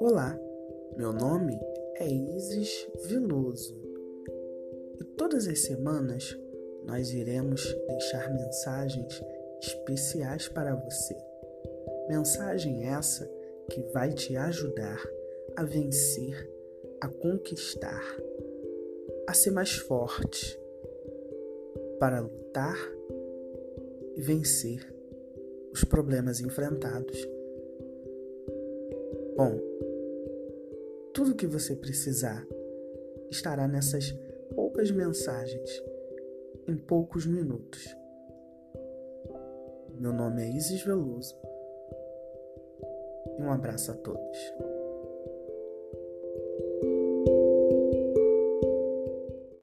Olá, meu nome é Isis Viloso e todas as semanas nós iremos deixar mensagens especiais para você. Mensagem essa que vai te ajudar a vencer, a conquistar, a ser mais forte, para lutar e vencer os problemas enfrentados. Bom, tudo que você precisar estará nessas poucas mensagens, em poucos minutos. Meu nome é Isis Veloso e um abraço a todos.